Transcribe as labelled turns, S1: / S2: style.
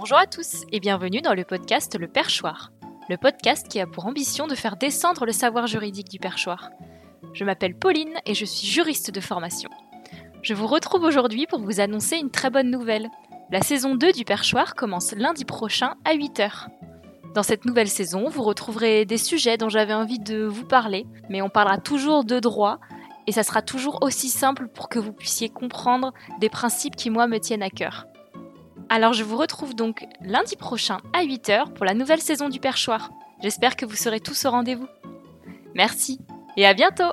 S1: Bonjour à tous et bienvenue dans le podcast Le Perchoir, le podcast qui a pour ambition de faire descendre le savoir juridique du perchoir. Je m'appelle Pauline et je suis juriste de formation. Je vous retrouve aujourd'hui pour vous annoncer une très bonne nouvelle. La saison 2 du perchoir commence lundi prochain à 8h. Dans cette nouvelle saison, vous retrouverez des sujets dont j'avais envie de vous parler, mais on parlera toujours de droit et ça sera toujours aussi simple pour que vous puissiez comprendre des principes qui moi me tiennent à cœur. Alors je vous retrouve donc lundi prochain à 8h pour la nouvelle saison du perchoir. J'espère que vous serez tous au rendez-vous. Merci et à bientôt